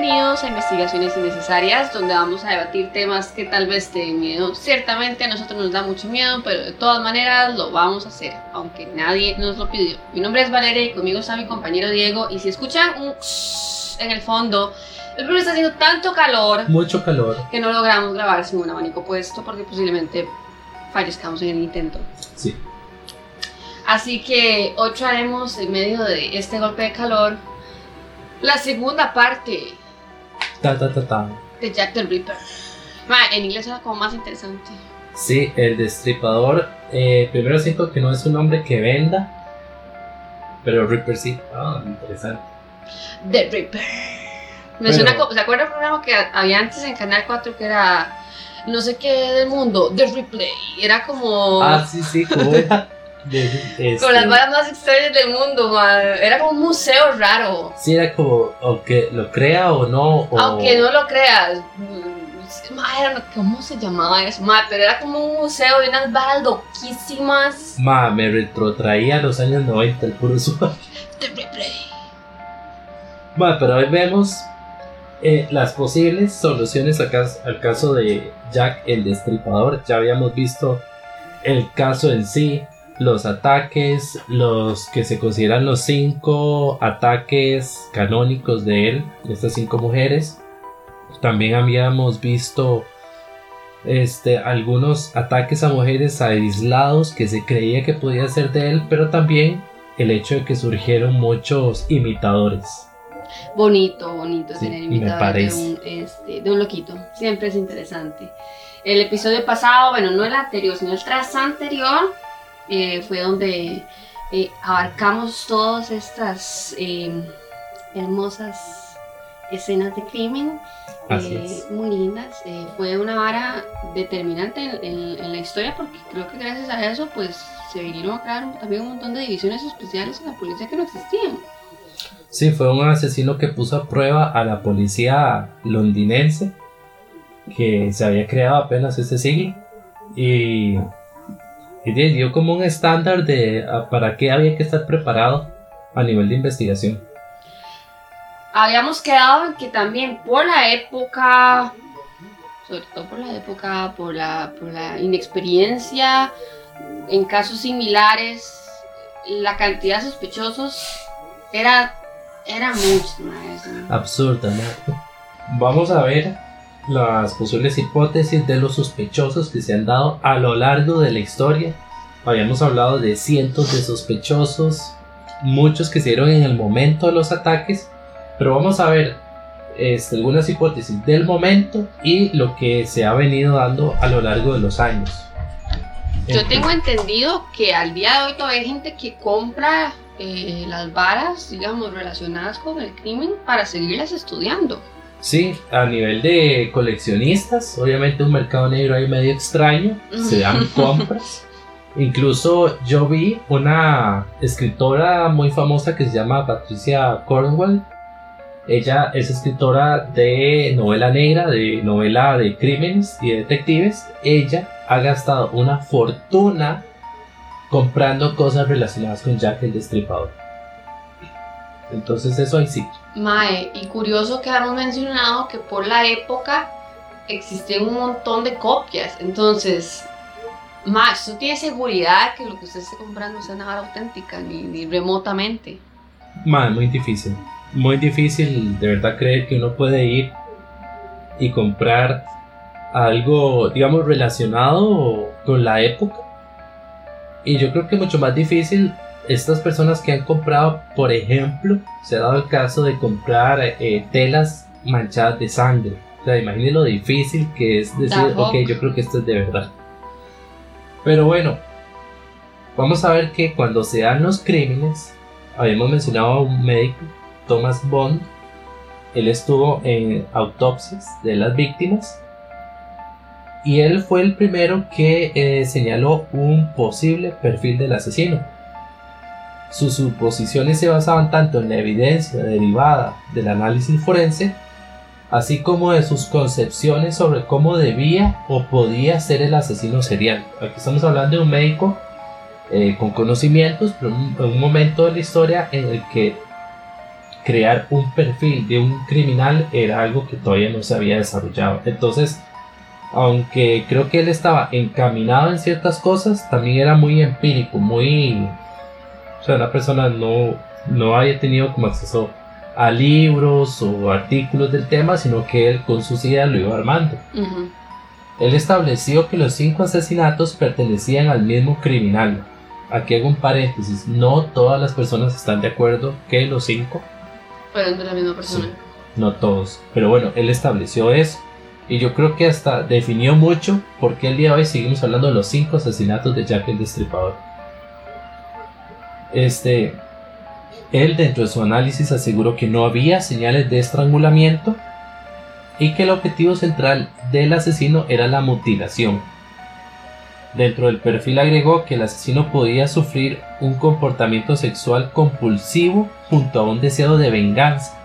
Bienvenidos a Investigaciones Innecesarias, donde vamos a debatir temas que tal vez te den miedo. Ciertamente a nosotros nos da mucho miedo, pero de todas maneras lo vamos a hacer, aunque nadie nos lo pidió. Mi nombre es Valeria y conmigo está mi compañero Diego. Y si escuchan un en el fondo, el problema está haciendo tanto calor. Mucho calor. Que no logramos grabar sin un abanico puesto porque posiblemente fallezcamos en el intento. Sí. Así que hoy traemos en medio de este golpe de calor la segunda parte Ta, ta, ta, ta. de Jack the Ripper. Ma, en inglés era como más interesante. Sí, el destripador. eh, primero siento que no es un nombre que venda. Pero Ripper sí. Ah, interesante. The Ripper. Me Pero- suena como, ¿se acuerda el programa que había antes en Canal 4 que era no sé qué del mundo? The Replay. Era como Ah, sí, sí, como. De- este, con las varas más extrañas del mundo, ma. Era como un museo raro. Sí, era como, o que lo crea o no. O, Aunque no lo creas. mm, ma, era- ¿Cómo se llamaba eso? Ma, pero era como un museo de unas varas loquísimas. Ma, me retrotraía a los años 90, el puro suave. The Replay. Ma, pero hoy vemos eh, las posibles soluciones a cas- al caso de Jack el Destripador. Ya habíamos visto el caso en sí, los ataques, los que se consideran los cinco ataques canónicos de él, de estas cinco mujeres. También habíamos visto este, algunos ataques a mujeres aislados que se creía que podía ser de él, pero también el hecho de que surgieron muchos imitadores. Bonito, bonito Sí, tener invitado de un, este, de un loquito. Siempre es interesante. El episodio pasado, bueno, no el anterior, sino el tras anterior, eh, fue donde eh, abarcamos todas estas eh, hermosas escenas de crimen. Eh. Muy lindas. Eh, fue una vara determinante en, en- en la historia porque creo que gracias a eso pues se vinieron a crear también un montón de divisiones especiales en la policía que no existían. Sí, fue un asesino que puso a prueba a la policía londinense que se había creado apenas ese siglo y, y dio como un estándar de a- para qué había que estar preparado a nivel de investigación. Habíamos quedado en que también por la época, sobre todo por la época, por la, por la inexperiencia, en casos similares, la cantidad de sospechosos era, era mucha. Absurda, ¿no? Vamos a ver las posibles hipótesis de los sospechosos que se han dado a lo largo de la historia. Habíamos hablado de cientos de sospechosos, muchos que se dieron en el momento de los ataques, pero vamos a ver este, algunas hipótesis del momento y lo que se ha venido dando a lo largo de los años. Yo tengo entendido que al día de hoy todavía hay gente que compra eh, las varas, digamos, relacionadas con el crimen para seguirlas estudiando. Sí, a nivel de coleccionistas, obviamente un mercado negro ahí medio extraño, se dan compras. Incluso yo vi una escritora muy famosa que se llama Patricia Cornwell. Ella es escritora de novela negra, de novela de crímenes y de detectives. Ella ha gastado una fortuna comprando cosas relacionadas con Jack el Destripador. Entonces eso ahí sí. Mae, y curioso que habíamos mencionado que por la época existían un montón de copias. Entonces, mae, ¿usted tiene seguridad que lo que usted esté comprando sea una vara auténtica, ni, ni remotamente? Man, muy difícil. Muy difícil de verdad creer que uno puede ir y comprar algo, digamos, relacionado con la época. Y yo creo que mucho más difícil estas personas que han comprado, por ejemplo, se ha dado el caso de comprar eh, telas manchadas de sangre. O sea, imagínense lo difícil que es decir, ok, yo creo que esto es de verdad. Pero bueno, vamos a ver que cuando se dan los crímenes, habíamos mencionado a un médico, Thomas Bond, él estuvo en autopsias de las víctimas y él fue el primero que eh, señaló un posible perfil del asesino. Sus suposiciones se basaban tanto en la evidencia derivada del análisis forense, así como de sus concepciones sobre cómo debía o podía ser el asesino serial. Aquí estamos hablando de un médico eh, con conocimientos, pero en un, en un momento de la historia en el que crear un perfil de un criminal era algo que todavía no se había desarrollado. Entonces, aunque creo que él estaba encaminado en ciertas cosas, también era muy empírico, muy... Sea, una persona no, no había tenido como acceso a libros o artículos del tema, sino que él con sus ideas lo iba armando. Él estableció que los cinco asesinatos pertenecían al mismo criminal. Aquí hago un paréntesis, no todas las personas están de acuerdo que los cinco fueron de la misma persona. no todos, pero bueno, él estableció eso. Y yo creo que hasta definió mucho por qué el día de hoy seguimos hablando de los cinco asesinatos de Jack el Destripador. Este, él dentro de su análisis aseguró que no había señales de estrangulamiento y que el objetivo central del asesino era la mutilación. Dentro del perfil agregó que el asesino podía sufrir un comportamiento sexual compulsivo junto a un deseo de venganza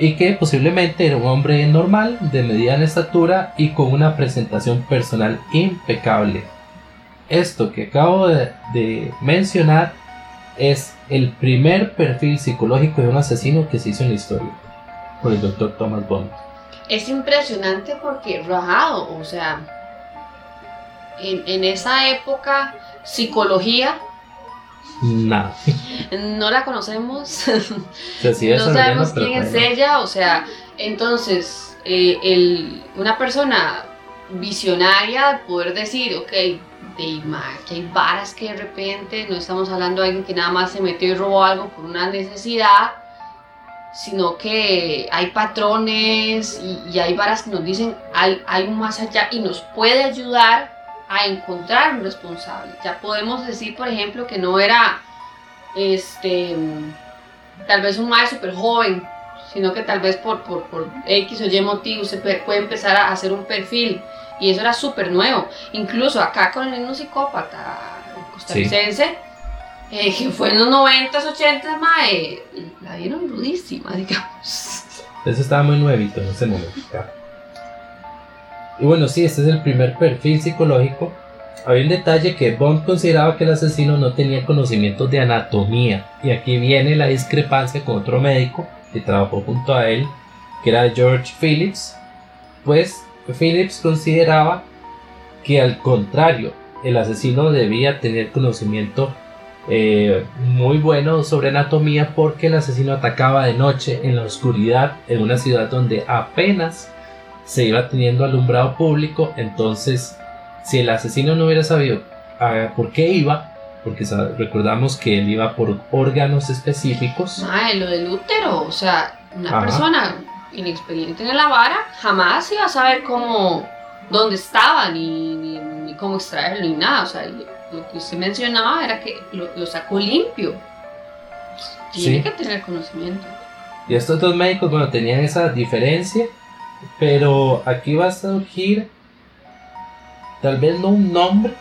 y que posiblemente era un hombre normal, de mediana estatura y con una presentación personal impecable. Esto que acabo de, mencionar es el primer perfil psicológico de un asesino que se hizo en la historia por el doctor Thomas Bond. Es impresionante porque rajado, o sea, en, en esa época, psicología Nada. No la conocemos. no sabemos quién es ella. O sea, entonces, eh, el, una persona visionaria de poder decir, ok, de, que hay varas que de repente no estamos hablando de alguien que nada más se metió y robó algo por una necesidad, sino que hay patrones y, hay varas que nos dicen hay algo más allá y nos puede ayudar a encontrar un responsable. Ya podemos decir, por ejemplo, que no era este tal vez un maestro súper joven, sino que tal vez por, por, por, X o Y motivo se puede empezar a hacer un perfil. Y eso era súper nuevo. Incluso acá con el psicópata costarricense, eh, que fue en los 90s, 80s, mae, la vieron rudísima, digamos. Eso estaba muy nuevito en ese momento. Y bueno, sí, este es el primer perfil psicológico. Había un detalle que Bond consideraba que el asesino no tenía conocimientos de anatomía. Y aquí viene la discrepancia con otro médico que trabajó junto a él, que era George Phillips. Pues Phillips consideraba que al contrario, el asesino debía tener conocimiento eh, muy bueno sobre anatomía porque el asesino atacaba de noche en la oscuridad en una ciudad donde apenas se iba teniendo alumbrado público, entonces si el asesino no hubiera sabido ah, por qué iba, porque recordamos que él iba por órganos específicos. Ay, lo del útero, o sea, una persona inexperiente en la vara jamás iba a saber cómo, dónde estaba, ni, cómo extraerlo, ni nada. O sea, lo que usted mencionaba era que lo, sacó limpio. Tiene que tener conocimiento. Y estos dos médicos, bueno, tenían esa diferencia pero aquí va a surgir tal vez no un nombre,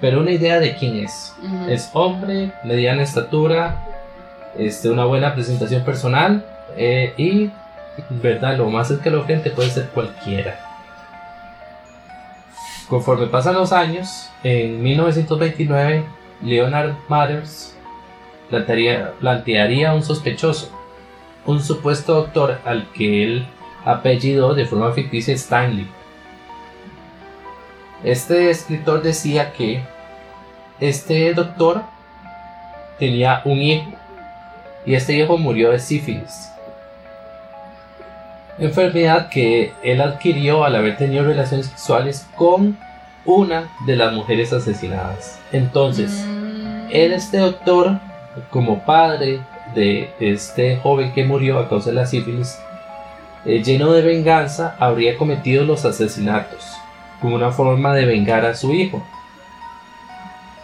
pero una idea de quién es. Es hombre, mediana estatura, este, una buena presentación personal eh, y, verdad, lo más escalofriante puede ser cualquiera. Conforme pasan los años, en 1929, Leonard Mathers plantearía, plantearía un sospechoso, un supuesto doctor al que él apellido de forma ficticia Stanley. Este escritor decía que este doctor tenía un hijo y este hijo murió de sífilis. Enfermedad que él adquirió al haber tenido relaciones sexuales con una de las mujeres asesinadas. Entonces, mm. él, este doctor, como padre de este joven que murió a causa de la sífilis, eh, lleno de venganza, habría cometido los asesinatos, como una forma de vengar a su hijo.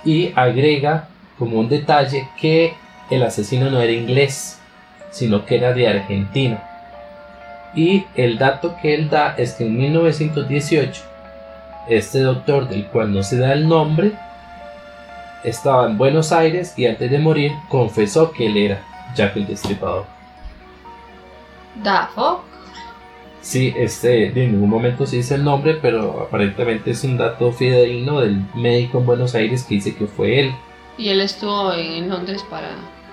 Y agrega como un detalle que el asesino no era inglés, sino que era de Argentina. Y el dato que él da es que en 1918, este doctor del cual no se da el nombre, estaba en Buenos Aires y antes de morir confesó que él era Jack el Destripador. Da Sí, este, en ningún momento se dice el nombre, pero aparentemente es un dato fidedigno del médico en Buenos Aires que dice que fue él. Y él estuvo en Londres para...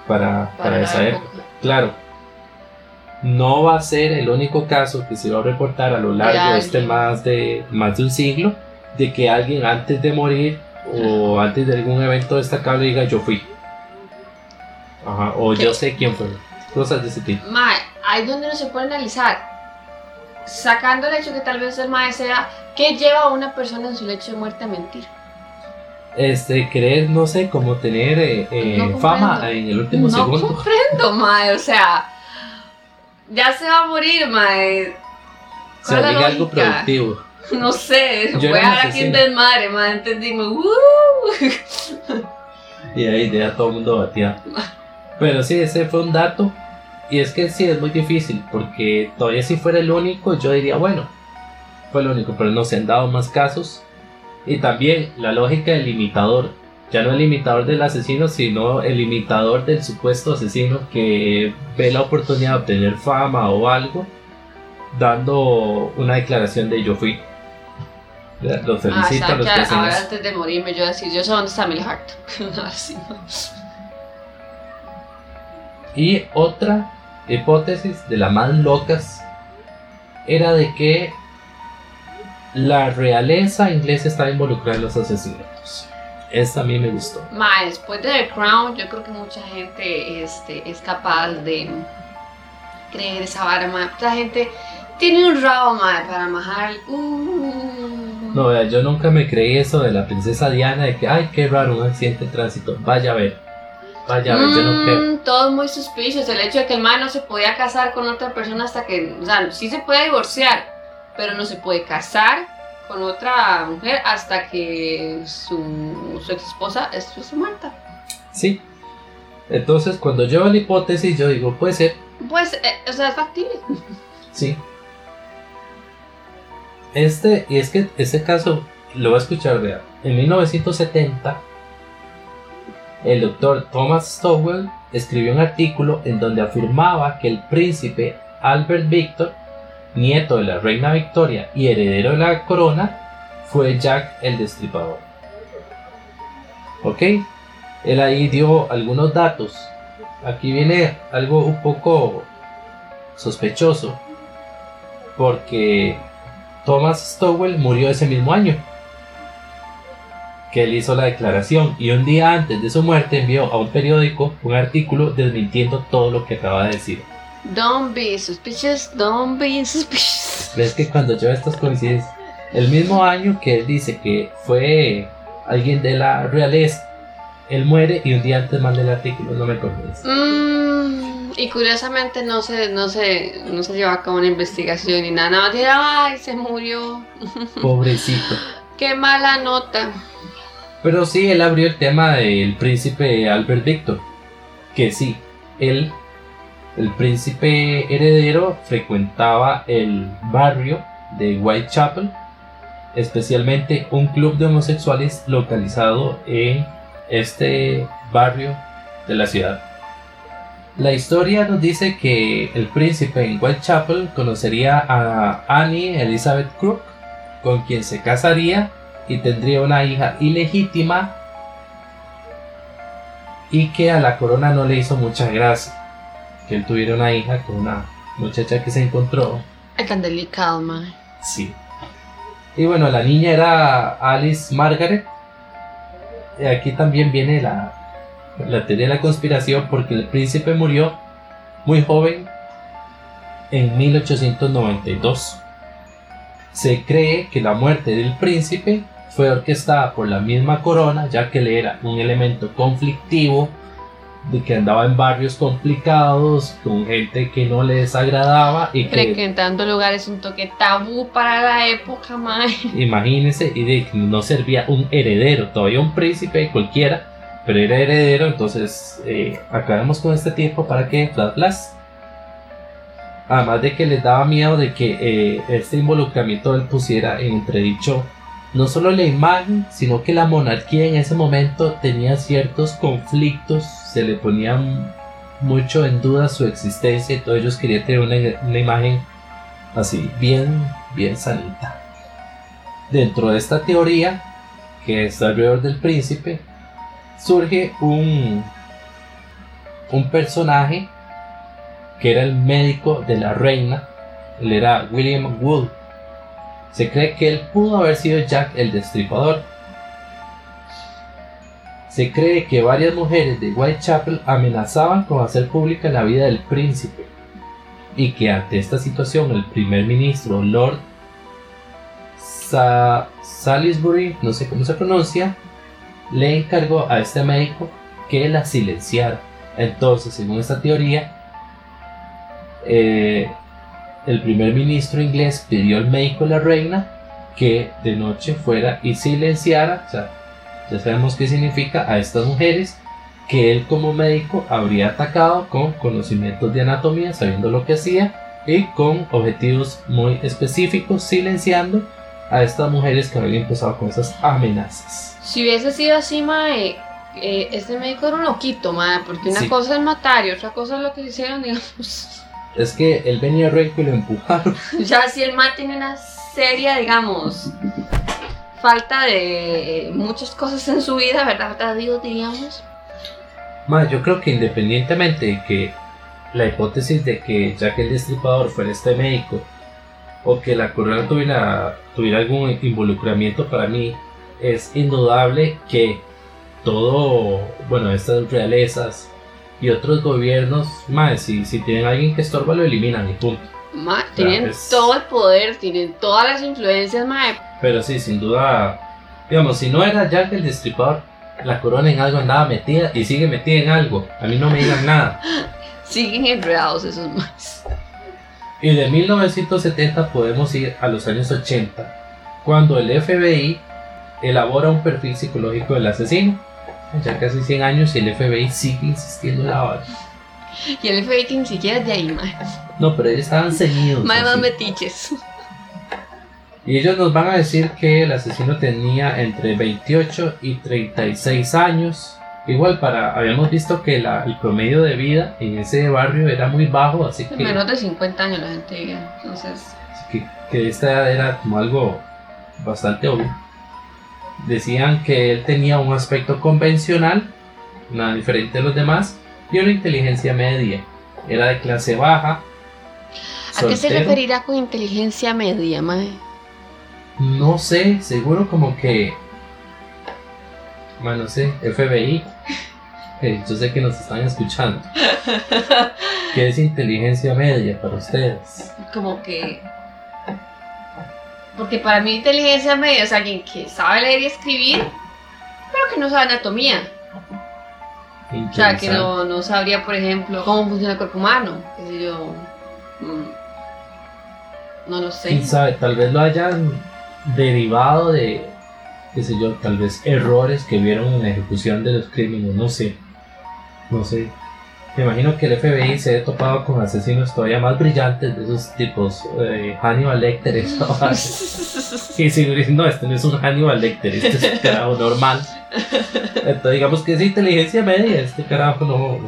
Para, para, esa época. Claro. No va a ser el único caso que se va a reportar a lo largo de este más de, más de un siglo de que alguien antes de morir o antes de algún evento destacable diga yo fui. Ajá, o yo sé quién fue. Cosas de ese tipo. Mae, ahí donde no se puede analizar. Sacando el hecho que tal vez el mae sea, ¿qué lleva a una persona en su lecho de muerte a mentir? Este, querer, no sé, como tener eh, eh, No fama en el último no segundo. comprendo, mae, o sea, ya se va a morir, mae. ¿Cuál diga algo productivo. No sé, Yo voy a dar aquí un desmadre, mae, entendimos. ¡Uh! Y ahí ya todo el mundo batía. Pero sí, ese fue un dato. Y es que sí, es muy difícil. Porque todavía si fuera el único, yo diría, bueno, fue el único. Pero no se han dado más casos. Y también la lógica del imitador. Ya no el imitador del asesino, sino el imitador del supuesto asesino que ve la oportunidad de obtener fama o algo, dando una declaración de yo fui. Los Ah, felicito a los que ahora antes de morirme, yo decir, yo sé dónde está Millie Hart. Ahora sí, mae. Y otra hipótesis de las más locas era de que la realeza inglesa estaba involucrada en los asesinatos. Esta a mí me gustó. Mae, después de The Crown, yo creo que mucha gente este, es capaz de creer esa vara, mae. Mucha gente tiene un rabo, mae, para majar. Uh. No, vea, yo nunca me creí eso de la princesa Diana de que, ay, qué raro, un accidente de tránsito. Vaya a ver. Vaya a ver, yo no creo. Mm, todo es muy suspicious. El hecho de que el mae no se podía casar con otra persona hasta que. O sea, sí se puede divorciar, pero no se puede casar con otra mujer hasta que su, su ex esposa estuviese muerta. Sí. Entonces, cuando yo la hipótesis, yo digo, puede ser, Pues, eh, o sea, es factible. Sí. Este, y es que este caso lo voy a escuchar, vea. En 1970, el doctor Thomas Stowell escribió un artículo en donde afirmaba que el príncipe Albert Victor, nieto de la reina Victoria y heredero de la corona, fue Jack el Destripador. ¿Ok? Él ahí dio algunos datos. Aquí viene algo un poco sospechoso porque Thomas Stowell murió ese mismo año que él hizo la declaración y un día antes de su muerte envió a un periódico un artículo desmintiendo todo lo que acaba de decir. Don't be suspicious, don't be suspicious. Ves que cuando yo estas coincidencias, el mismo año que él dice que fue alguien de la realeza, él muere y un día antes manda el artículo, no me eso. Mm, y curiosamente no se, no, se, no se lleva a cabo una investigación ni nada. Nada más dirá, ay, se murió. Pobrecito. Qué mala nota. Pero sí, él abrió el tema del príncipe Albert Victor. Que sí, él, el príncipe heredero, frecuentaba el barrio de Whitechapel, especialmente un club de homosexuales localizado en este barrio de la ciudad. La historia nos dice que el príncipe en Whitechapel conocería a Annie Elizabeth Crook, con quien se casaría y tendría una hija ilegítima y que a la corona no le hizo mucha gracia que él tuviera una hija con una muchacha que se encontró. Es tan delicado, mae. Sí. Y bueno, la niña era Alice Margaret. Y aquí también viene la, la teoría de la conspiración porque el príncipe murió muy joven en 1892. Se cree que la muerte del príncipe fue orquestada por la misma corona, ya que él era un elemento conflictivo, de que andaba en barrios complicados, con gente que no le desagradaba y que Frecuentando lugares un toque tabú para la época, mae. imagínense, y de que no servía un heredero, todavía un príncipe cualquiera, pero era heredero, entonces eh, acabamos con este tiempo para que Flas. Además de que les daba miedo de que eh, este involucramiento él pusiera en entredicho no solo la imagen, sino que la monarquía en ese momento tenía ciertos conflictos, se le ponía mucho en duda su existencia y todos ellos querían tener una, una imagen así, bien, bien sanita. Dentro de esta teoría, que es alrededor del príncipe, surge un, un personaje que era el médico de la reina. Él era William Wood. Se cree que él pudo haber sido Jack el Destripador. Se cree que varias mujeres de Whitechapel amenazaban con hacer pública la vida del príncipe y que ante esta situación el primer ministro Lord Salisbury, no sé cómo se pronuncia, le encargó a este médico que la silenciara. Entonces, según esta teoría, eh, el primer ministro inglés pidió al médico de la reina que de noche fuera y silenciara, o sea, ya sabemos qué significa a estas mujeres, que él como médico habría atacado con conocimientos de anatomía, sabiendo lo que hacía y con objetivos muy específicos, silenciando a estas mujeres que habían empezado con esas amenazas. Si hubiese sido así, Mae, eh, este médico era un loquito, Mae, porque una cosa es matar y otra cosa es lo que hicieron, digamos. Es que él venía recto y lo empujaron. ya si el Mae tiene una seria, digamos, falta de muchas cosas en su vida, ¿verdad? Dios, diríamos. Mae, yo creo que independientemente de que la hipótesis de que Jack el Destripador fuera este médico o que la corona tuviera, tuviera algún involucramiento para mí, es indudable que todo, bueno, estas realezas y otros gobiernos, más si, si tienen alguien que estorba, lo eliminan y punto. tienen todo el poder, tienen todas las influencias, mae. Pero sí, sin duda, digamos, si no era Jack el Destripador, la corona en algo andaba metida y sigue metida en algo. A mí no me digan nada. Siguen enredados esos más. Y de 1970 podemos ir a los años 80, cuando el FBI elabora un perfil psicológico del asesino. Ya casi 100 años y el FBI sigue insistiendo en la hora. Y el FBI que ni siquiera es de ahí, más. No, pero ellos estaban ceñidos. Más más metiches. Y ellos nos van a decir que el asesino tenía entre 28 y 36 años Igual para, habíamos visto que la, el promedio de vida en ese barrio era muy bajo, así que... Menos de 50 años la gente entonces... Así que, esta edad era como algo bastante obvio. Decían que él tenía un aspecto convencional, nada diferente de los demás, y una inteligencia media. Era de clase baja. ¿A qué se referirá con inteligencia media, mae? No sé, seguro como que bueno, sí, FBI. yo sé que nos están escuchando. ¿Qué es inteligencia media para ustedes? Como que. Porque para mí, inteligencia media es alguien que sabe leer y escribir, pero que no sabe anatomía. O sea, que no, no, sabría, por ejemplo, cómo funciona el cuerpo humano. Qué sé yo. Mm, no lo sé. ¿Quién sabe? Tal vez lo hayan derivado de qué sé yo, tal vez errores que vieron en la ejecución de los crímenes, no sé, no sé. Me imagino que el FBI se ha topado con asesinos todavía más brillantes de esos tipos, eh, Hannibal Lecter, y diciendo, no, este no es un Hannibal Lecter, este es un carajo normal. Entonces digamos que es inteligencia media, este carajo no,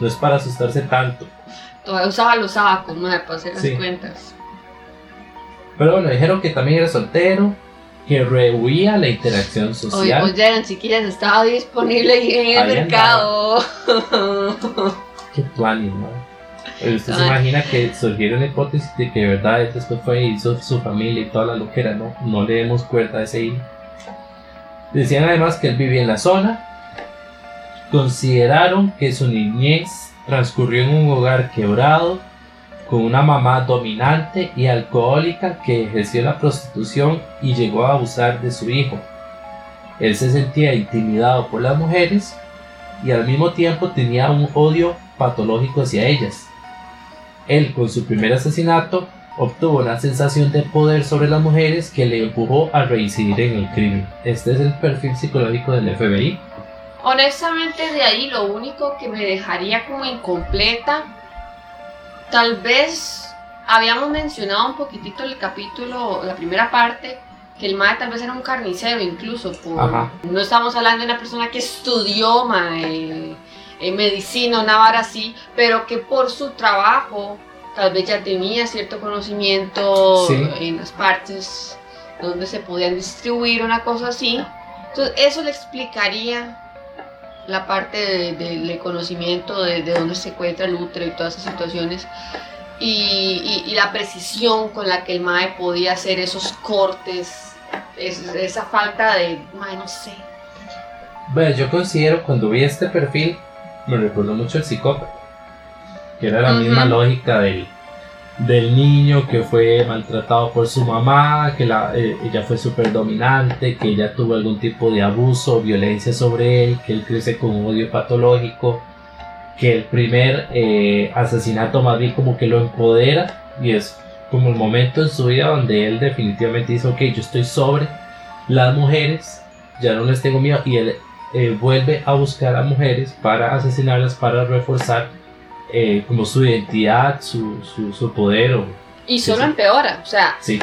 no, es para asustarse tanto. Todavía usaba los sacos, ¿no? para hacer las cuentas. Pero bueno, dijeron que también era soltero, que rehuía la interacción social. Oye, oye, chiquillas, estaba disponible en el mercado. Qué tuanis, ¿no? Usted se imagina que surgieron la hipótesis de que de verdad él después fue y hizo su familia y toda la loquera, ¿no? No le demos cuenta a ese hilo. Decían además que él vivía en la zona. Consideraron que su niñez transcurrió en un hogar quebrado con una mamá dominante y alcohólica que ejerció la prostitución y llegó a abusar de su hijo. Él se sentía intimidado por las mujeres y al mismo tiempo tenía un odio patológico hacia ellas. Él con su primer asesinato obtuvo una sensación de poder sobre las mujeres que le empujó a reincidir en el crimen. Este es el perfil psicológico del FBI. Honestamente de ahí lo único que me dejaría como incompleta Tal vez habíamos mencionado un poquitito el capítulo, la primera parte, que el mae tal vez era un carnicero incluso. no estamos hablando de una persona que estudió mae, en medicina o nada así, pero que por su trabajo tal vez ya tenía cierto conocimiento en las partes donde se podían distribuir una cosa así. Entonces eso le explicaría la parte de- del conocimiento de, de dónde se encuentra el útero y todas esas situaciones. Y, y- y la precisión con la que el MAE podía hacer esos cortes, es- esa falta de, mae, no sé. Bueno, yo considero cuando vi este perfil, me recordó mucho el psicópata. Que era la misma lógica del, del niño que fue maltratado por su mamá, que la, eh, ella fue súper dominante, que ella tuvo algún tipo de abuso o violencia sobre él, que él crece con un odio patológico, que el primer eh, asesinato más bien como que lo empodera y es como el momento en su vida donde él definitivamente dice, ok, yo estoy sobre las mujeres, ya no les tengo miedo y él eh, vuelve a buscar a mujeres para asesinarlas, para reforzar eh, como su identidad, su, su, su poder. O, Y solo empeora, o sea, sí,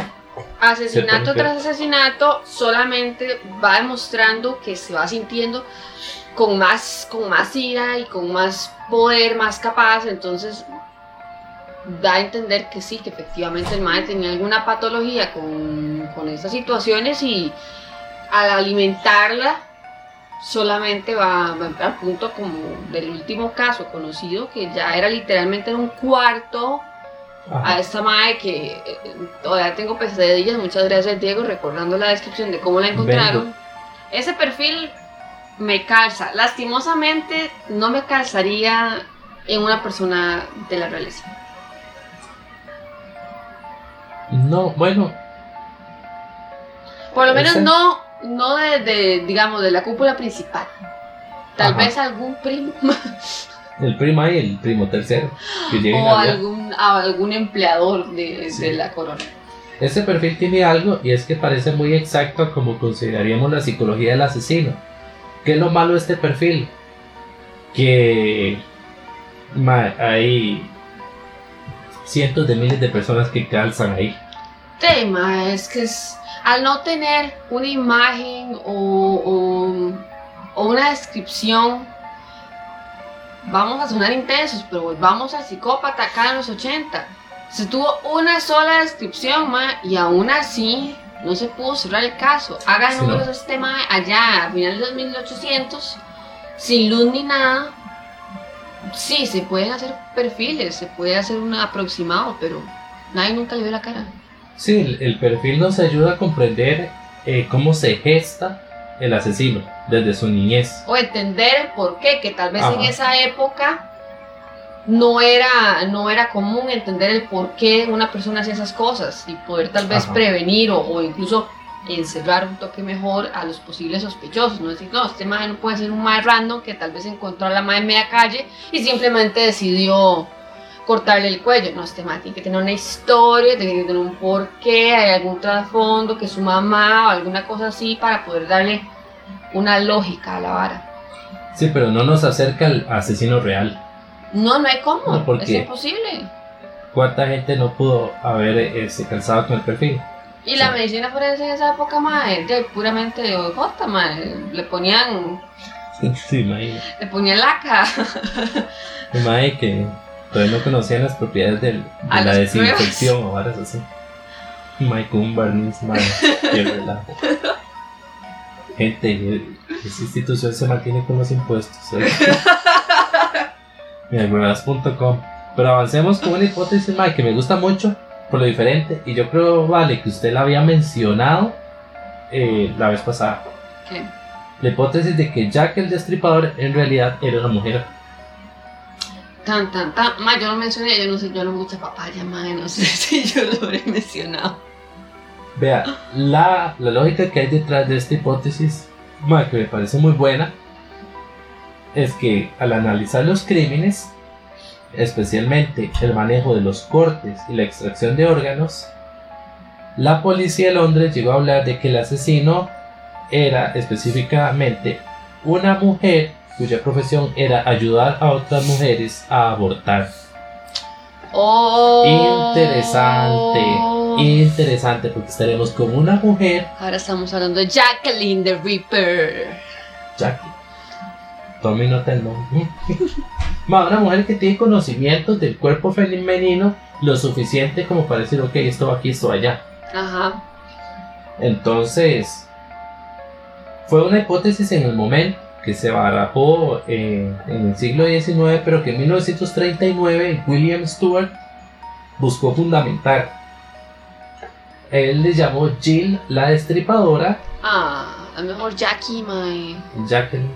asesinato Ciertamente. tras asesinato solamente va demostrando que se va sintiendo con más, con más ira y con más poder, más capaz, entonces da a entender que sí, que efectivamente el madre tenía alguna patología con, con estas situaciones y al alimentarla solamente va, va al punto como del último caso conocido que ya era literalmente en un cuarto ajá. a esta madre que eh, todavía tengo pesadillas. Muchas gracias, Diego, recordando la descripción de cómo la encontraron. Ese perfil me calza. Lastimosamente, no me calzaría en una persona de la realeza. No, bueno, Por lo menos Ese- no, no de, de, digamos, de la cúpula principal. Tal Ajá. vez algún primo el primo ahí, el primo tercero, que o algún, a algún empleador de, Sí. de la corona. Ese perfil tiene algo y es que parece muy exacto a como consideraríamos la psicología del asesino. ¿Qué es lo malo de este perfil? Que ma, hay cientos de miles de personas que calzan ahí. tema es que es, al no tener una imagen o, o- o una descripción, vamos a sonar intensos, pero volvamos al psicópata acá en los 80. Se tuvo una sola descripción, ma, y aún así no se pudo cerrar el caso. Hagan Sí, números no. este ma allá a finales de 1800, sin luz ni nada. Sí, se pueden hacer perfiles, se puede hacer un aproximado, pero nadie nunca le vio la cara. Sí, el, el perfil nos ayuda a comprender eh, cómo se gesta el asesino desde su niñez. o entender el por qué, que tal vez en esa época no era, no era común entender el por qué una persona hacía esas cosas y poder tal vez Ajá. prevenir o, o incluso encerrar un toque mejor a los posibles sospechosos, no decir, no, este madre no puede ser un madre random que tal vez encontró a la madre en media calle y simplemente decidió cortarle el cuello, no, este madre tiene que tener una historia, tiene que tener un porqué, hay algún trasfondo, que su mamá o alguna cosa así para poder darle una lógica a la vara. Sí, pero no nos acerca al asesino real. No, no hay cómo. No, ¿por es imposible. ¿Cuánta gente no pudo haber se calzado con el perfil? Y la medicina forense en esa época, mae, de puramente de OJ. Le ponían, Sí, imagínate. le ponían laca. Mae, que todavía no conocían las propiedades del- de la desinfección o varas así. Con un barniz, qué relajo. Gente, esa institución se mantiene con los impuestos. ¿eh? Mira, huevadas.com. Pero avancemos con una hipótesis, mae, que me gusta mucho por lo diferente. Y yo creo, vale, que usted la había mencionado eh, la vez pasada. ¿Qué? La hipótesis de que Jack el Destripador en realidad era una mujer. Tan, tan, tan. Mae, yo lo mencioné, yo no sé, yo no me gusta papaya, mae. No sé si yo lo habré mencionado. Vea, la, la lógica que hay detrás de esta hipótesis, ma, que me parece muy buena, es que al analizar los crímenes, especialmente el manejo de los cortes y la extracción de órganos, la policía de Londres llegó a hablar de que el asesino era específicamente una mujer cuya profesión era ayudar a otras mujeres a abortar. Oh. Interesante. Interesante porque estaremos con una mujer Ahora estamos hablando de Jacqueline the Reaper. Jackie. Tome nota el nombre. Una mujer que tiene conocimientos del cuerpo femenino lo suficiente como para decir, ok, esto va aquí, esto va allá. Ajá. Entonces, fue una hipótesis en el momento que se barajó eh, en el siglo XIX, pero que en 1939 William Stewart buscó fundamentar. Él le llamó Jill la destripadora. Ah, a lo mejor Jackie, my. Jacqueline.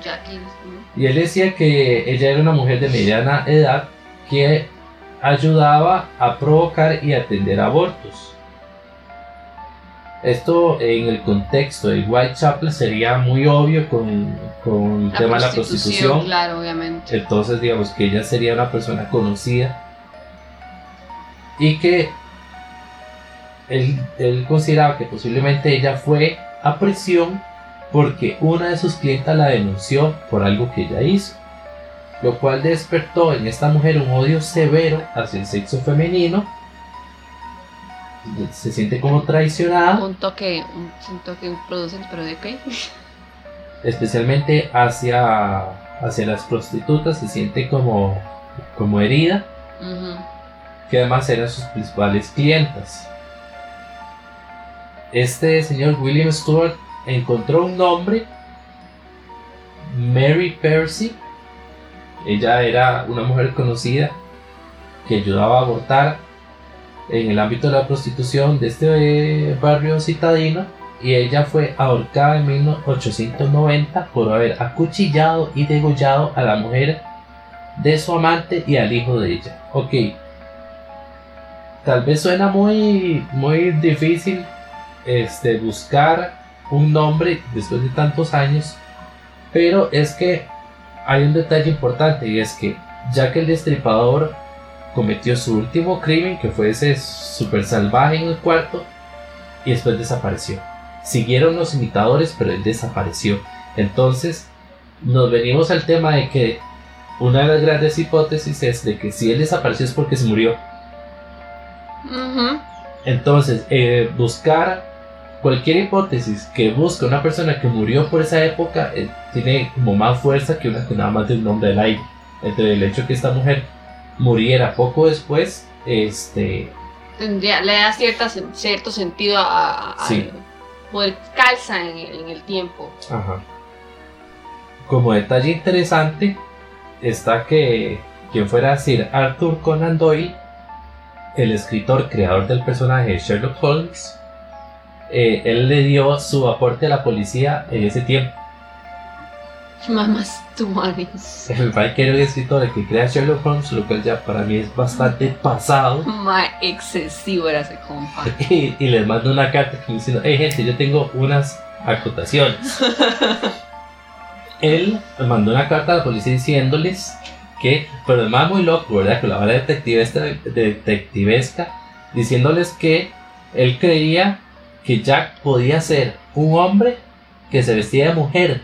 Jackie. ¿no? Y él decía que ella era una mujer de mediana edad que ayudaba a provocar y atender abortos. Esto en el contexto de Whitechapel sería muy obvio con, con el tema de la prostitución. Claro, obviamente. Entonces, digamos que ella sería una persona conocida y que él, él consideraba que posiblemente ella fue a prisión porque una de sus clientas la denunció por algo que ella hizo, lo cual despertó en esta mujer un odio severo hacia el sexo femenino. Se siente como traicionada, Un toque, un, un toque producen, pero de qué? especialmente hacia, hacia las prostitutas, se siente como, como herida. Que además eran sus principales clientas. Este señor William Stewart encontró un nombre, Mary Percy. Ella era una mujer conocida que ayudaba a abortar en el ámbito de la prostitución de este eh, barrio citadino y ella fue ahorcada en 1890 por haber acuchillado y degollado a la mujer de su amante y al hijo de ella. Ok, tal vez suena muy, muy difícil este, buscar un nombre después de tantos años, pero es que hay un detalle importante y es que ya que el destripador cometió su último crimen, que fue ese super salvaje en el cuarto, y después desapareció. Siguieron los imitadores, pero él desapareció. Entonces, nos venimos al tema de que una de las grandes hipótesis es de que si él desapareció es porque se murió. Entonces, eh, buscar cualquier hipótesis que busque una persona que murió por esa época eh, tiene como más fuerza que una que nada más de un nombre del aire. Entre el hecho que esta mujer muriera poco después, este, le da cierta, cierto sentido a, a- Sí. a- poder calza en, el- en el tiempo. Ajá. Como detalle interesante está que quien fuera Sir Arthur Conan Doyle, el escritor creador del personaje de Sherlock Holmes, eh, él le dio su aporte a la policía en ese tiempo. Mamás tuanes. El país que era un escritor que crea Sherlock Holmes, lo cual ya para mí es bastante pasado. Ma excesivo era ese compa. Y, y les mando una carta diciendo, hey gente, yo tengo unas acotaciones. Él mandó una carta a la policía diciéndoles que, pero además muy loco, ¿verdad? Con la vara detectivesca, detectivesca, diciéndoles que él creía que Jack podía ser un hombre que se vestía de mujer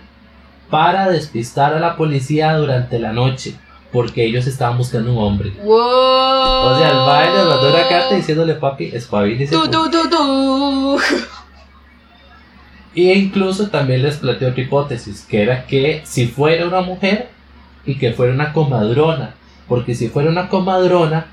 para despistar a la policía durante la noche, porque ellos estaban buscando un hombre. Wow. O sea, el baile le mandó una carta diciéndole, papi, espabilese. Tu, tu, tu, tu. Y incluso también les planteó otra hipótesis, que era que si fuera una mujer y que fuera una comadrona, porque si fuera una comadrona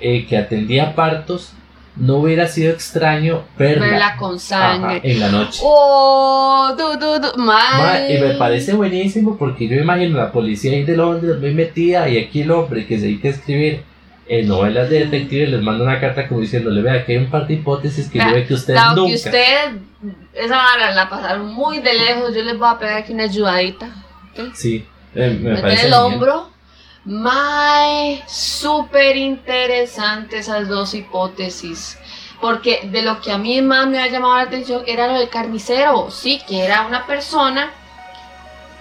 eh, que atendía partos, no hubiera sido extraño verla, Verla con ajá, sangre. en la noche. Oh, tu, tu, tu. Ma, y me parece buenísimo porque yo imagino la policía ahí de Londres muy metida y aquí el hombre que se dedica a escribir en novelas de detectives les manda una carta como diciéndole, vea que hay un par de hipótesis que yo veo que ustedes nunca... que ustedes esa vara la pasaron muy de lejos, yo les voy a pegar aquí una ayudadita. Sí, eh, me Meter parece el genial. hombro. Mae, súper interesante esas dos hipótesis. Porque de lo que a mí más me ha llamado la atención era lo del carnicero. Sí, que era una persona.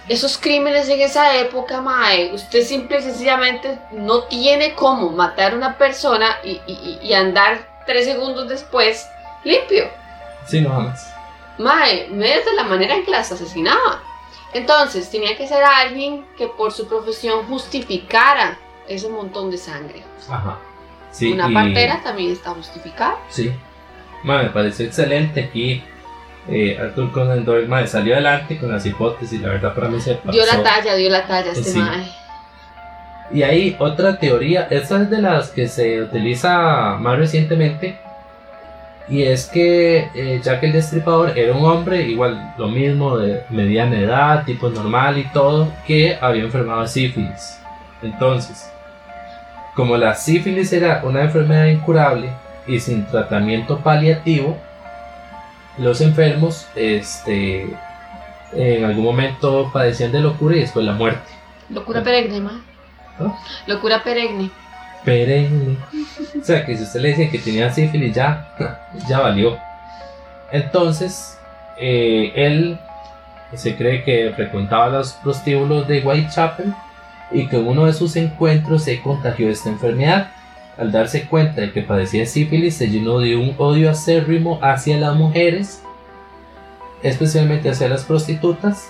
Esos crímenes en esa época, Mae, usted simple y sencillamente no tiene cómo matar a una persona y, y- y andar tres segundos después limpio. Sí, no más. Mae, me de la manera en que las asesinaba. Entonces, tenía que ser alguien que por su profesión justificara ese montón de sangre. Ajá. Sí, Una y- partera también está justificada. Sí. Ma, me pareció excelente aquí. Eh, Arthur Conan Doyle ma, salió adelante con las hipótesis, la verdad para mí se pasó. Dio la talla, dio la talla este Sí. mae. Y hay otra teoría, esta es de las que se utiliza más recientemente, Y es que eh, Jack el Destripador era un hombre, igual lo mismo, de mediana edad, tipo normal y todo, que había enfermado de sífilis. Entonces, como la sífilis era una enfermedad incurable y sin tratamiento paliativo, los enfermos este, en algún momento padecían de locura y después la muerte. Locura ma. ¿Ah? Locura perenne. Perenne. O sea, que si usted le dice que tenía sífilis, ya, ya valió. Entonces, eh, él se cree que frecuentaba los prostíbulos de Whitechapel y que en uno de sus encuentros se contagió de esta enfermedad. Al darse cuenta de que padecía sífilis, se llenó de un odio acérrimo hacia las mujeres, especialmente hacia las prostitutas,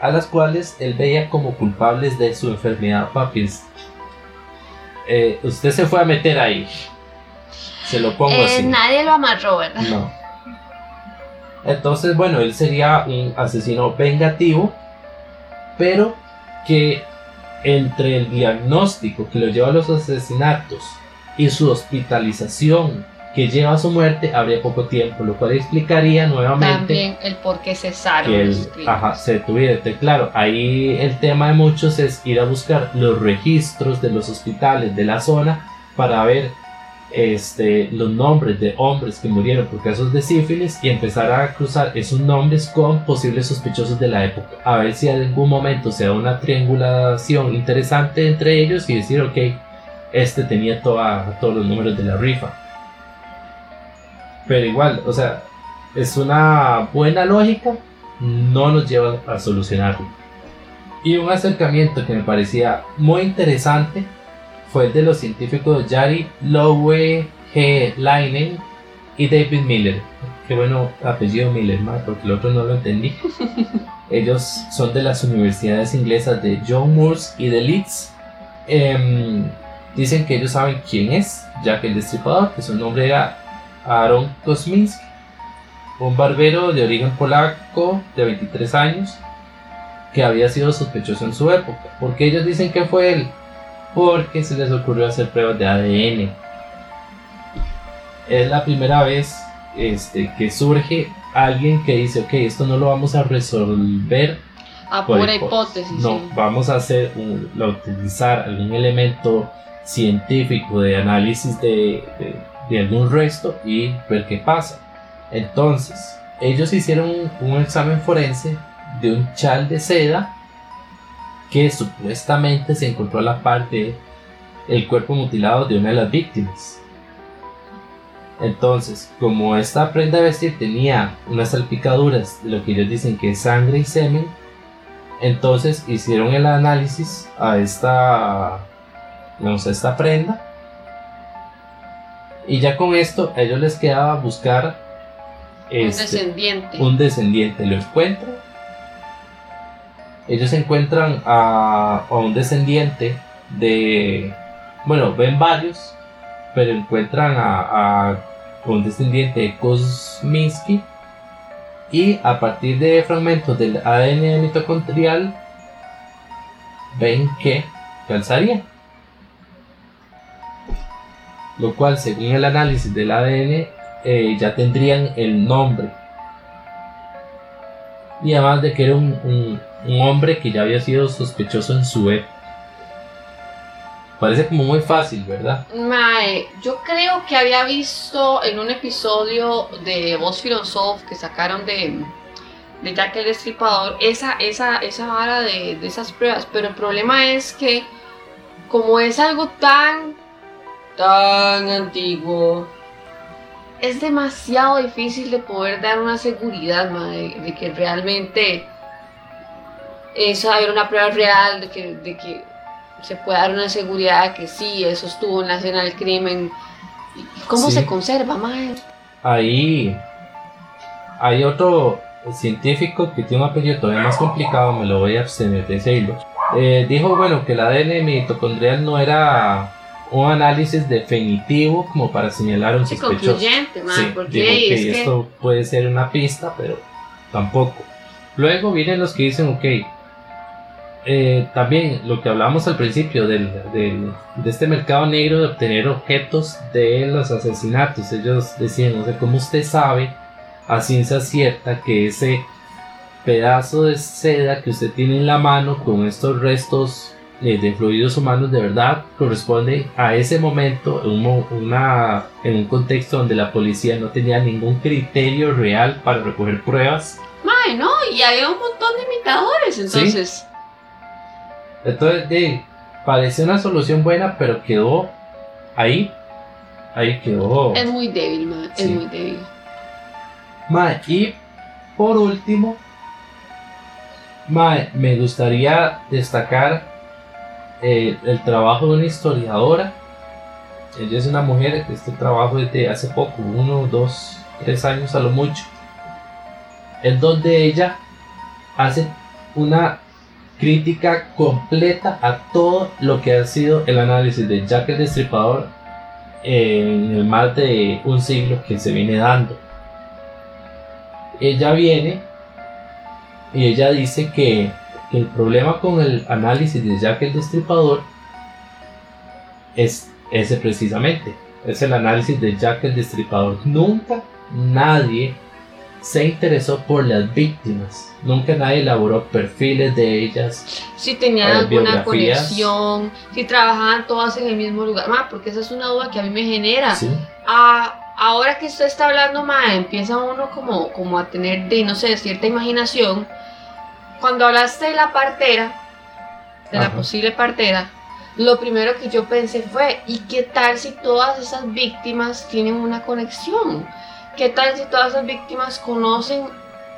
a las cuales él veía como culpables de su enfermedad papis. Eh, usted se fue a meter ahí. Se lo pongo Eh, así. nadie lo amarró, ¿verdad? No. Entonces, bueno, él sería un asesino vengativo, pero que entre el diagnóstico que lo lleva a los asesinatos y su hospitalización que lleva a su muerte, habría poco tiempo, lo cual explicaría nuevamente También el por qué cesaron que el, ajá, se detuviera. Claro, ahí el tema de muchos es ir a buscar los registros de los hospitales de la zona para ver este, los nombres de hombres que murieron por casos de sífilis y empezar a cruzar esos nombres con posibles sospechosos de la época. A ver si en algún momento se da una triangulación interesante entre ellos y decir, ok, este tenía toda, todos los números de la rifa. Pero igual, o sea, es una buena lógica, no nos lleva a solucionarlo. Y un acercamiento que me parecía muy interesante fue el de los científicos Jari Lowe G. Leinen y David Miller. Qué bueno apellido Miller, ma, porque el otro no lo entendí. Ellos son de las universidades inglesas de John Moores y de Leeds. Em, dicen que ellos saben quién es Jack el Destripador, que su nombre era Aaron Kosminski, un barbero de origen polaco de 23 años que había sido sospechoso en su época. porque ellos dicen que fue él? Porque se les ocurrió hacer pruebas de ADN. Es la primera vez este, que surge alguien que dice, ok, esto no lo vamos a resolver A por pura hipótesis. No, sí. vamos a hacer un- a utilizar algún elemento científico de análisis de, de- de algún resto y ver qué pasa. Entonces, ellos hicieron un, examen forense de un chal de seda que supuestamente se encontró a la parte del cuerpo mutilado de una de las víctimas. Entonces, como esta prenda de vestir tenía unas salpicaduras de lo que ellos dicen que es sangre y semen, entonces hicieron el análisis a esta, digamos, a esta prenda. Y ya con esto a ellos les quedaba buscar Un este, descendiente. un descendiente. Lo encuentran. Ellos encuentran a, a un descendiente de... Bueno, ven varios, pero encuentran a, a un descendiente de Kosminski. Y a partir de fragmentos del ADN mitocondrial, ven que calzaría. Lo cual, según el análisis del ADN, eh, ya tendrían el nombre. Y además de que era un, un- hombre que ya había sido sospechoso en su época. Parece como muy fácil, ¿verdad? Mae, yo creo que había visto en un episodio de Voz Philosoph que sacaron de, de Jack el Destripador esa, esa, esa vara de, de esas pruebas, pero el problema es que como es algo tan, tan antiguo, es demasiado difícil de poder dar una seguridad mae, de, de que realmente esa era una prueba real, de que, de que se puede dar una seguridad que sí, eso estuvo en la escena del crimen. ¿Y ¿Cómo Sí. se conserva, mae? Ahí hay otro científico que tiene un apellido todavía más complicado, me lo voy a abstener de decirlo. Eh, dijo, bueno, que el ADN mitocondrial no era un análisis definitivo como para señalar un sospechoso. concluyente, Sí, porque digo es que esto puede ser una pista, pero tampoco. Luego vienen los que dicen, ok, eh, también lo que hablábamos al principio del, del- de este mercado negro de obtener objetos de los asesinatos. Ellos decían, o sea, ¿cómo usted sabe a ciencia cierta que ese pedazo de seda que usted tiene en la mano con estos restos eh, de fluidos humanos de verdad corresponde a ese momento en un, mo- una, en un contexto donde la policía no tenía ningún criterio real para recoger pruebas? Mae, no, y había un montón de imitadores, entonces. Entonces, de, parecía una solución buena, pero quedó ahí. Ahí quedó. Es muy débil, mae, es Sí. muy débil. Mae, y por último, mae, me gustaría destacar eh, el trabajo de una historiadora. Ella es una mujer, este trabajo es de hace poco, uno, dos, tres años a lo mucho. En donde ella hace una crítica completa a todo lo que ha sido el análisis de Jack el Destripador en el más de un siglo que se viene dando ella viene y ella dice que el problema con el análisis de Jack el Destripador es ese precisamente, es el análisis de Jack el Destripador. Nunca nadie se interesó por las víctimas, nunca nadie elaboró perfiles de ellas. Si tenían Eh, alguna conexión, si trabajaban todas en el mismo lugar. Ma, porque esa es una duda que a mí me genera. ¿sí? Ah, ahora que usted está hablando, ma, empieza uno como, como a tener, de, no sé, cierta imaginación. Cuando hablaste de la partera, de la posible partera, lo primero que yo pensé fue, ¿y qué tal si todas esas víctimas tienen una conexión? ¿Qué tal si todas esas víctimas conocen,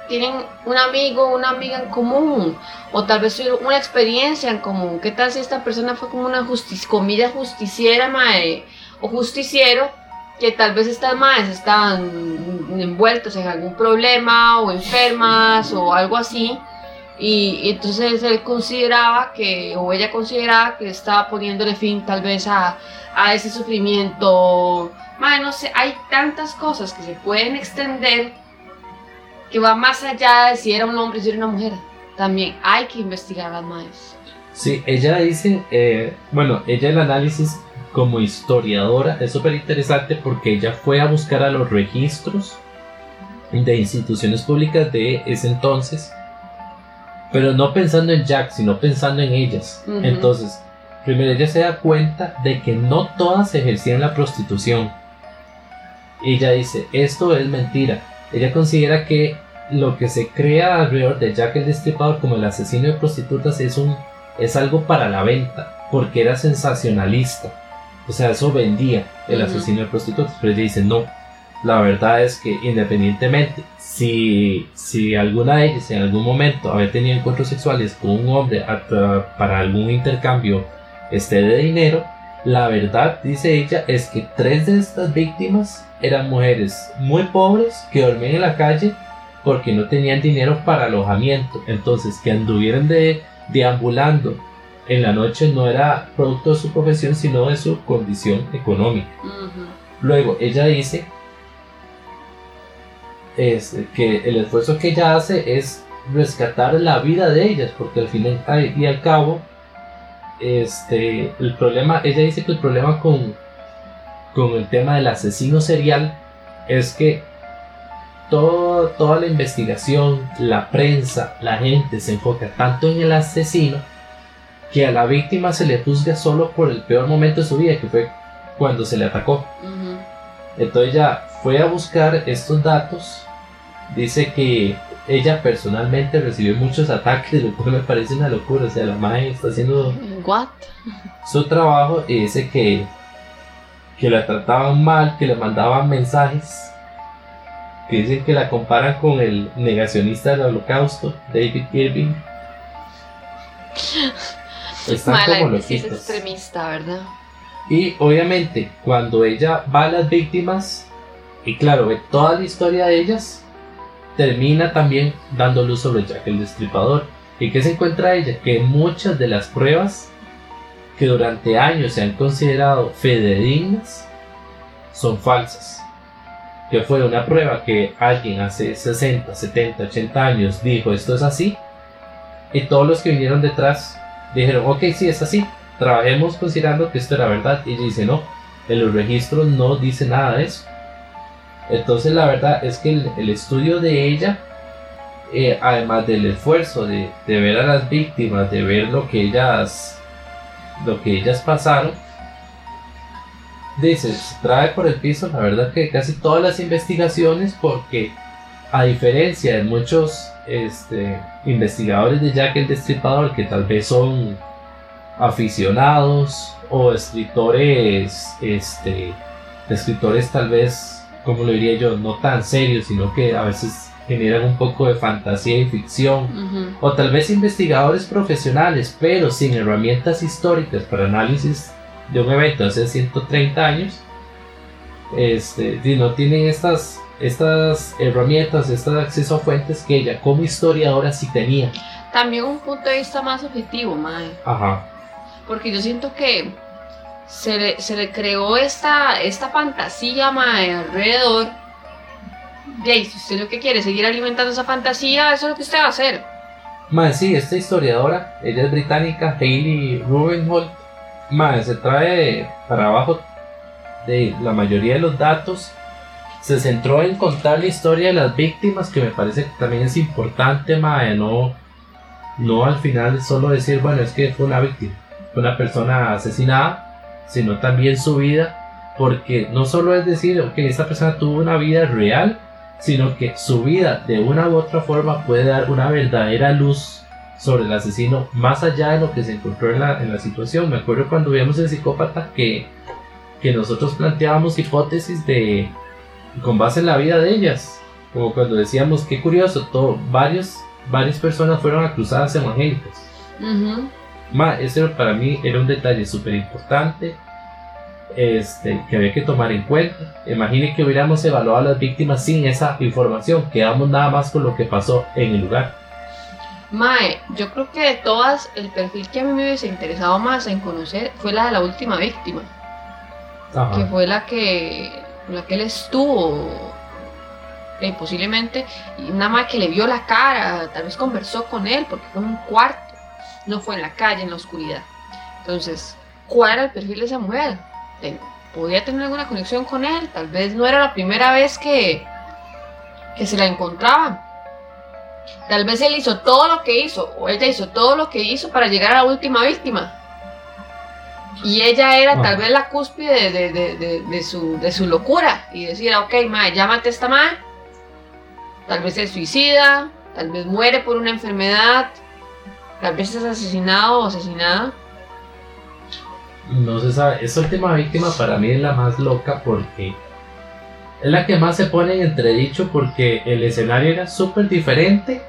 tienen un amigo, una amiga en común? O tal vez una experiencia en común. ¿Qué tal si esta persona fue como una justicia, comida justiciera, mae, o justiciero? que tal vez estas madres estaban envueltas en algún problema o enfermas o algo así y, entonces él consideraba que o ella consideraba que estaba poniéndole fin tal vez a, a ese sufrimiento. Madre, no sé, hay tantas cosas que se pueden extender que va más allá de si era un hombre o si era una mujer. También hay que investigar las madres. Sí, ella dice, eh, bueno, ella el análisis como historiadora es súper interesante porque ella fue a buscar a los registros de instituciones públicas de ese entonces, pero no pensando en Jack, sino pensando en ellas. Entonces, primero ella se da cuenta de que no todas ejercían la prostitución. Ella dice, esto es mentira. Ella considera que lo que se crea alrededor de Jack el Destripador como el asesino de prostitutas es un es algo para la venta, porque era sensacionalista. O sea, eso vendía el asesino de prostitutas, pero ella dice, no, la verdad es que independientemente, si, si alguna de ellas en algún momento había tenido encuentros sexuales con un hombre para algún intercambio este, de dinero, la verdad, dice ella, es que tres de estas víctimas eran mujeres muy pobres que dormían en la calle porque no tenían dinero para alojamiento. Entonces, que anduvieran de, deambulando en la noche no era producto de su profesión, sino de su condición económica. Luego, ella dice es que el esfuerzo que ella hace es rescatar la vida de ellas, porque al fin y al cabo, este, el problema, ella dice que el problema con, con el tema del asesino serial es que todo, toda la investigación, la prensa, la gente se enfoca tanto en el asesino que a la víctima se le juzga solo por el peor momento de su vida, que fue cuando se le atacó. Entonces ella fue a buscar estos datos. Dice que ella personalmente recibió muchos ataques, lo cual me parece una locura. O sea, la madre está haciendo What? su trabajo y dice que, que la trataban mal, que le mandaban mensajes. Que dicen que la comparan con el negacionista del holocausto, David Irving. Están Mala, como es extremista, ¿verdad? Y obviamente, cuando ella va a las víctimas, y claro, ve toda la historia de ellas, termina también dando luz sobre Jack el Destripador. ¿Y qué se encuentra ella? Que muchas de las pruebas que durante años se han considerado fidedignas son falsas. Que fue una prueba que alguien hace 60, 70, 80 años dijo esto es así. Y todos los que vinieron detrás dijeron, ok, sí, es así, trabajemos considerando que esto era verdad. Y ella dice, no, en los registros no dice nada de eso. Entonces la verdad es que el, estudio de ella, eh, además del esfuerzo de, ver a las víctimas, de ver lo que ellas, lo que ellas pasaron, dice, trae por el piso la verdad que casi todas las investigaciones porque a diferencia de muchos este, investigadores de Jack el Destripador que tal vez son aficionados o escritores, este, escritores tal vez, como lo diría yo, no tan serios, sino que a veces generan un poco de fantasía y ficción, o tal vez investigadores profesionales, pero sin herramientas históricas para análisis de un evento hace 130 años, este, si no tienen estas, estas herramientas, este acceso a fuentes que ella como historiadora sí tenía. También un punto de vista más objetivo, Mae. Ajá. Porque yo siento que se le, se le creó esta, esta fantasía, Mae, alrededor. Y si usted lo que quiere seguir alimentando esa fantasía, eso es lo que usted va a hacer. Mae, sí, esta historiadora, ella es británica, Hayley Rubenholt, Mae, se trae para abajo de la mayoría de los datos. Se centró en contar la historia de las víctimas, que me parece que también es importante, mae, no, no al final solo decir, bueno, es que fue una víctima, fue una persona asesinada, sino también su vida, porque no solo es decir, que esa persona tuvo una vida real, sino que su vida de una u otra forma puede dar una verdadera luz sobre el asesino más allá de lo que se encontró en la, en la situación. Me acuerdo cuando vimos el psicópata que, que nosotros planteábamos hipótesis de con base en la vida de ellas. Como cuando decíamos, qué curioso, todo, varios, varias personas fueron acusadas evangélicas. Uh para mí era un detalle súper importante este, que había que tomar en cuenta. Imagine que hubiéramos evaluado a las víctimas sin esa información, quedamos nada más con lo que pasó en el lugar. Mae, yo creo que de todas, el perfil que a mí me hubiese interesado más en conocer fue la de la última víctima. Que fue la que, la que él estuvo. Eh, posiblemente, y nada más que le vio la cara, tal vez conversó con él, porque fue en un cuarto, no fue en la calle, en la oscuridad. Entonces, ¿cuál era el perfil de esa mujer? ¿Podía tener alguna conexión con él? Tal vez no era la primera vez que, que se la encontraba Tal vez él hizo todo lo que hizo, o ella hizo todo lo que hizo para llegar a la última víctima. Y ella era tal vez la cúspide de, su, locura. Y decir, ok, mae, llámate a esta mae. Tal vez se suicida, tal vez muere por una enfermedad, tal vez es asesinado o asesinada. No se sabe. Esa última víctima para mí es la más loca porque es la que más se pone en entredicho porque el escenario era súper diferente.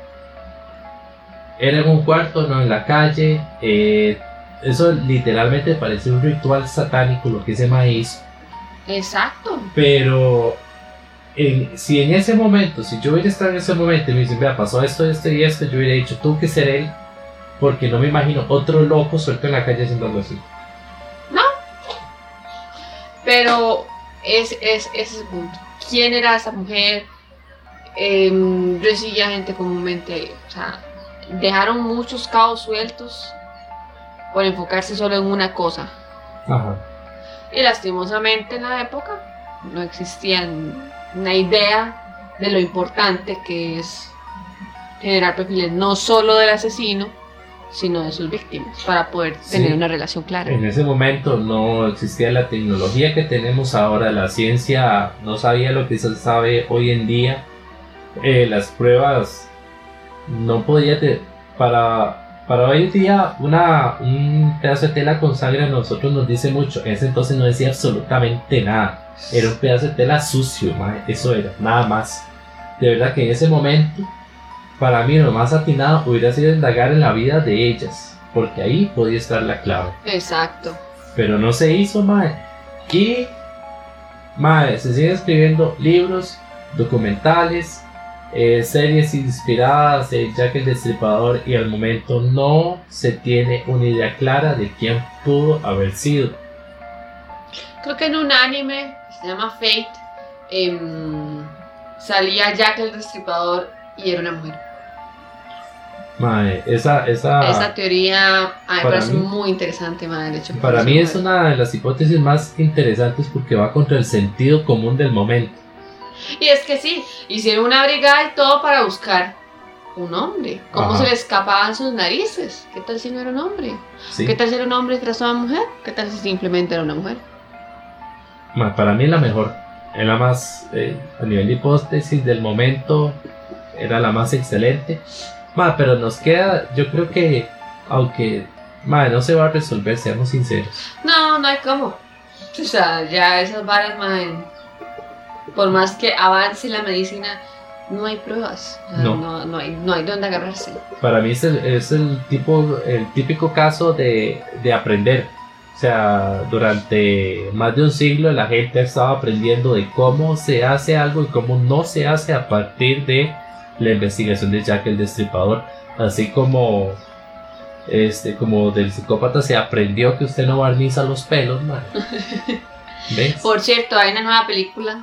Era en un cuarto, no en la calle. Eh, eso literalmente parece un ritual satánico lo que ese maíz. Exacto. Pero si en ese momento, si yo hubiera estado en ese momento y me dicen, vea, pasó esto, esto y esto, yo hubiera dicho, tú que ser él, porque no me imagino otro loco suelto en la calle haciendo algo así. No. Pero es, es, ese punto. ¿Quién era esa mujer? Eh, yo gente comúnmente, o sea, dejaron muchos cabos sueltos por enfocarse solo en una cosa. Ajá. Y lastimosamente en la época no existía una idea de lo importante que es generar perfiles no solo del asesino, sino de sus víctimas, para poder tener una relación clara. En ese momento no existía la tecnología que tenemos ahora, la ciencia no sabía lo que se sabe hoy en día, eh, las pruebas no podía para para hoy en día una un pedazo de tela con sangre a nosotros nos dice mucho, en ese entonces no decía absolutamente nada, era un pedazo de tela sucio, eso era, nada más. De verdad que en ese momento para mí lo más atinado hubiera sido indagar en la vida de ellas, porque ahí podía estar la clave. Exacto. Pero no se hizo, mae. Y, mae, se siguen escribiendo libros, documentales, eh, series inspiradas en Jack el Destripador y al momento no se tiene una idea clara de quién pudo haber sido. Creo que en un anime que se llama Fate em, salía Jack el Destripador y era una mujer. Mae, esa, esa, Esa teoría a me para parece mí- muy interesante, hecho, para mí es una de las hipótesis más interesantes porque va contra el sentido común del momento. Y es que sí, hicieron una brigada y todo para buscar un hombre. ¿Cómo Ajá. se le escapaban sus narices? ¿Qué tal si no era un hombre? ¿sí? ¿Qué tal si era un hombre tras una mujer? ¿Qué tal si simplemente era una mujer? Ma, para mí la mejor, es la más, eh, a nivel de hipótesis del momento, era la más excelente. Ma, pero nos queda, yo creo que, aunque, ma, no se va a resolver, seamos sinceros. No, no hay cómo. O sea, ya esas varas, madre, por más que avance la medicina, no hay pruebas. O sea, No. no. No, hay, no hay dónde agarrarse. Para mí es el, es el, tipo, el típico caso de, de aprender. O sea, durante más de un siglo la gente ha estado aprendiendo de cómo se hace algo y cómo no se hace a partir de la investigación de Jack el Destripador. Así como, este, como del psicópata se aprendió que usted no barniza los pelos, man. ¿Ves? Por cierto, hay una nueva película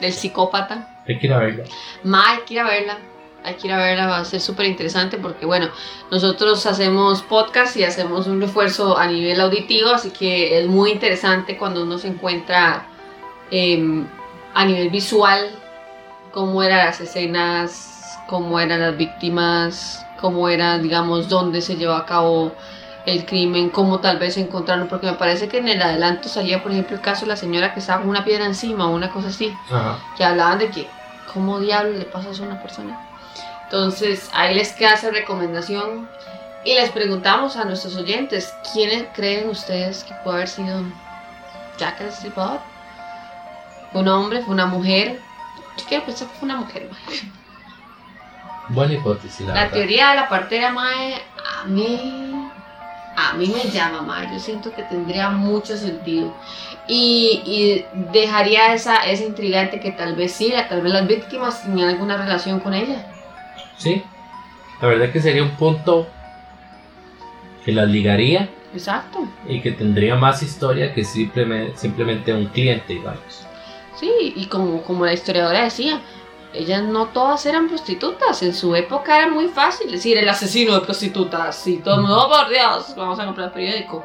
del psicópata. Hay que ir a verla. Ma, hay que ir a verla. Hay que ir a verla, va a ser súper interesante porque, bueno, nosotros hacemos podcast y hacemos un refuerzo a nivel auditivo, así que es muy interesante cuando uno se encuentra em, a nivel visual cómo eran las escenas, cómo eran las víctimas, cómo era, digamos, dónde se llevó a cabo el crimen, cómo tal vez se encontraron, porque me parece que en el adelanto salía, por ejemplo, el caso de la señora que estaba con una piedra encima o una cosa así Ajá. que hablaban de que cómo diablos le pasa eso a una persona. Entonces, ahí les queda esa recomendación y les preguntamos a nuestros oyentes, ¿quiénes creen ustedes que puede haber sido Jack el? ¿Fue un hombre? ¿Fue una mujer? Yo quiero pensar que fue una mujer, mae. Buena hipótesis, la, La verdad. teoría de la partera, mae, a mí, a mí me llama, mae. Yo siento que tendría mucho sentido. Y, y dejaría esa, esa intrigante que tal vez sí, la- tal vez las víctimas tenían alguna relación con ella. Sí. La verdad que sería un punto que las ligaría Exacto. y que tendría más historia que simplemente, simplemente un cliente, digamos. Sí, y como, como la historiadora decía, ellas no todas eran prostitutas. En su época era muy fácil decir el asesino de prostitutas. Y todo el mundo, oh por Dios, vamos a comprar el periódico.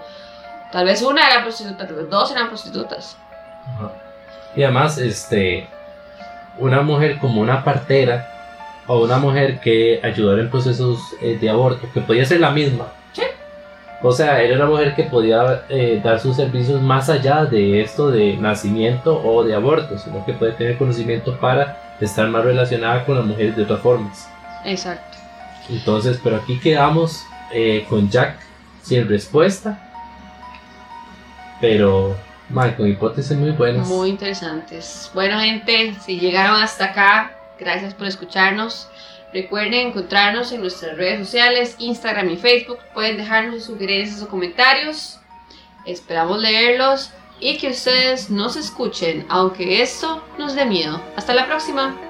Tal vez una era prostituta, tal vez dos eran prostitutas. Y además, este, una mujer como una partera o una mujer que ayudara en procesos eh, de aborto, que podía ser la misma. O sea, era una mujer que podía eh, dar sus servicios más allá de esto de nacimiento o de aborto, sino que puede tener conocimiento para estar más relacionada con las mujeres de otras formas. Exacto. Entonces, pero aquí quedamos eh, con Jack sin respuesta. Pero, man, con hipótesis muy buenas. Muy interesantes. Bueno, gente, si llegaron hasta acá, gracias por escucharnos. Recuerden encontrarnos en nuestras redes sociales, Instagram y Facebook. Pueden dejarnos sus sugerencias o comentarios. Esperamos leerlos y que ustedes nos escuchen, aunque esto nos dé miedo. Hasta la próxima.